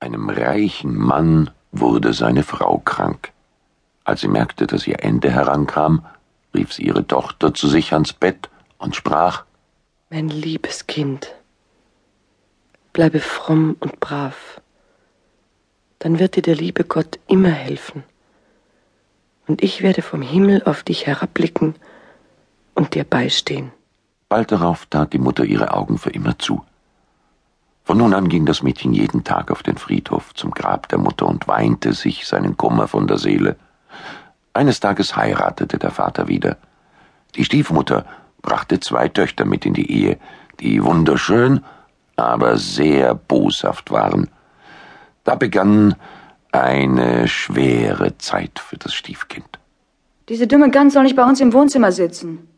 Einem reichen Mann wurde seine Frau krank. Als sie merkte, dass ihr Ende herankam, rief sie ihre Tochter zu sich ans Bett und sprach Mein liebes Kind, bleibe fromm und brav, dann wird dir der liebe Gott immer helfen, und ich werde vom Himmel auf dich herabblicken und dir beistehen. Bald darauf tat die Mutter ihre Augen für immer zu. Von nun an ging das Mädchen jeden Tag auf den Friedhof zum Grab der Mutter und weinte sich seinen Kummer von der Seele. Eines Tages heiratete der Vater wieder. Die Stiefmutter brachte zwei Töchter mit in die Ehe, die wunderschön, aber sehr boshaft waren. Da begann eine schwere Zeit für das Stiefkind. Diese dumme Gans soll nicht bei uns im Wohnzimmer sitzen.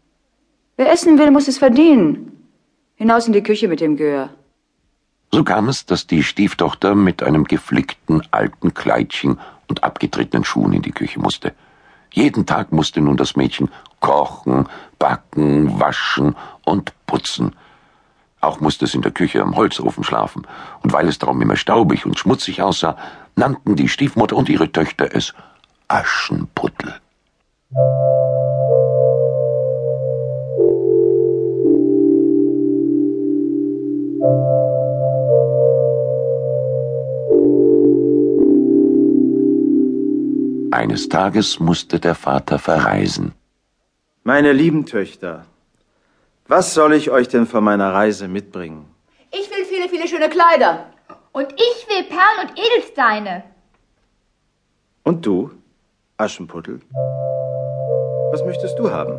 Wer essen will, muss es verdienen. Hinaus in die Küche mit dem Gehör. So kam es, dass die Stieftochter mit einem geflickten alten Kleidchen und abgetretenen Schuhen in die Küche musste. Jeden Tag musste nun das Mädchen kochen, backen, waschen und putzen. Auch musste es in der Küche am Holzofen schlafen, und weil es darum immer staubig und schmutzig aussah, nannten die Stiefmutter und ihre Töchter es Aschenputtel. Eines Tages musste der Vater verreisen. Meine lieben Töchter, was soll ich euch denn von meiner Reise mitbringen? Ich will viele, viele schöne Kleider. Und ich will Perlen und Edelsteine. Und du, Aschenputtel? Was möchtest du haben?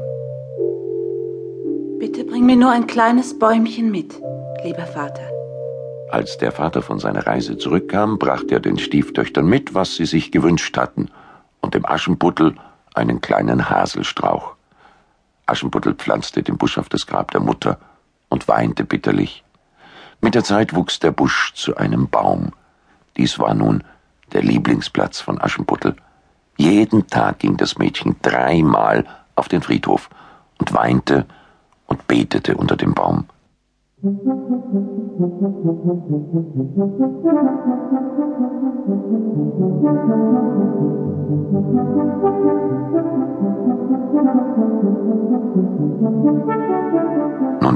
Bitte bring mir nur ein kleines Bäumchen mit, lieber Vater. Als der Vater von seiner Reise zurückkam, brachte er den Stieftöchtern mit, was sie sich gewünscht hatten, und dem Aschenputtel einen kleinen Haselstrauch. Aschenputtel pflanzte den Busch auf das Grab der Mutter und weinte bitterlich. Mit der Zeit wuchs der Busch zu einem Baum. Dies war nun der Lieblingsplatz von Aschenputtel. Jeden Tag ging das Mädchen dreimal auf den Friedhof und weinte und betete unter dem Baum. Nun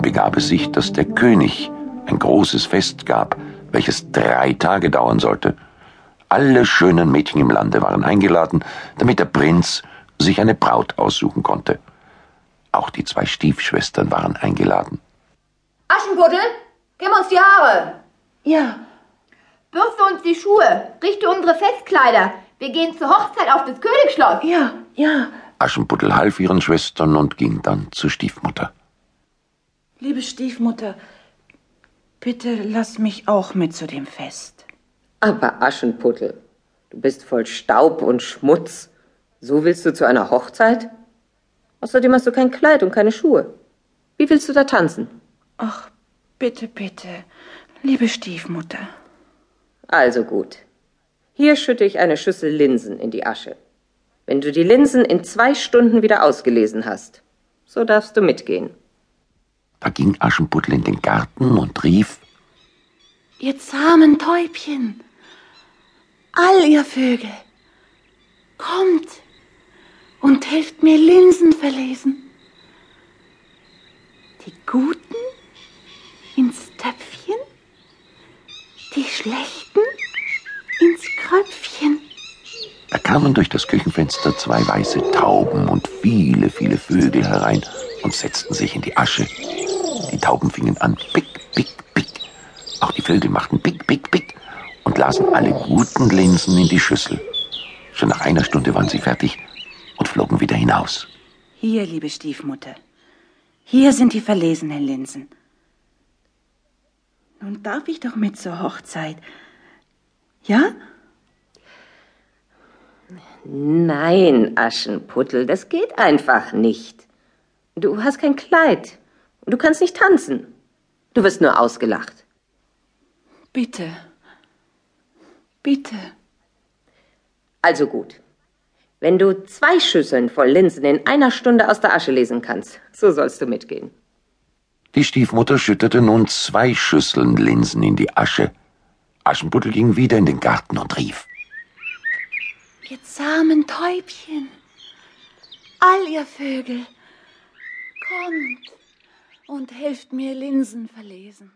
begab es sich, dass der König ein großes Fest gab, welches drei Tage dauern sollte. Alle schönen Mädchen im Lande waren eingeladen, damit der Prinz sich eine Braut aussuchen konnte. Auch die zwei Stiefschwestern waren eingeladen. Aschenputtel, gib uns die Haare. Ja, Bürste uns die Schuhe. Richte unsere Festkleider. Wir gehen zur Hochzeit auf das Königsschloss. ja, ja. Aschenputtel half ihren Schwestern und ging dann zur Stiefmutter. Liebe Stiefmutter, bitte lass mich auch mit zu dem Fest. Aber Aschenputtel, du bist voll Staub und Schmutz. So willst du zu einer Hochzeit? Außerdem hast du kein Kleid und keine Schuhe. Wie willst du da tanzen? Ach, bitte, bitte, liebe Stiefmutter. Also gut. Hier schütte ich eine Schüssel Linsen in die Asche. Wenn du die Linsen in zwei Stunden wieder ausgelesen hast, so darfst du mitgehen. Da ging Aschenputtel in den Garten und rief Ihr zahmen Täubchen, all ihr Vögel, kommt und helft mir Linsen verlesen. Die Guten ins Töpfchen, die Schlechten ins Kröpfchen. Da kamen durch das Küchenfenster zwei weiße Tauben und viele, viele Vögel herein und setzten sich in die Asche. Die Tauben fingen an, pick, pick, pick. Auch die Vögel machten pick, pick, pick und lasen alle guten Linsen in die Schüssel. Schon nach einer Stunde waren sie fertig und flogen wieder hinaus. Hier, liebe Stiefmutter, hier sind die verlesenen Linsen. Darf ich doch mit zur Hochzeit. Ja? Nein, Aschenputtel, das geht einfach nicht. Du hast kein Kleid. Und du kannst nicht tanzen. Du wirst nur ausgelacht. Bitte. Bitte. Also gut. Wenn du zwei Schüsseln voll Linsen in einer Stunde aus der Asche lesen kannst, so sollst du mitgehen. Die Stiefmutter schüttete nun zwei Schüsseln Linsen in die Asche. Aschenputtel ging wieder in den Garten und rief. Ihr zahmen Täubchen, all ihr Vögel, kommt und helft mir Linsen verlesen.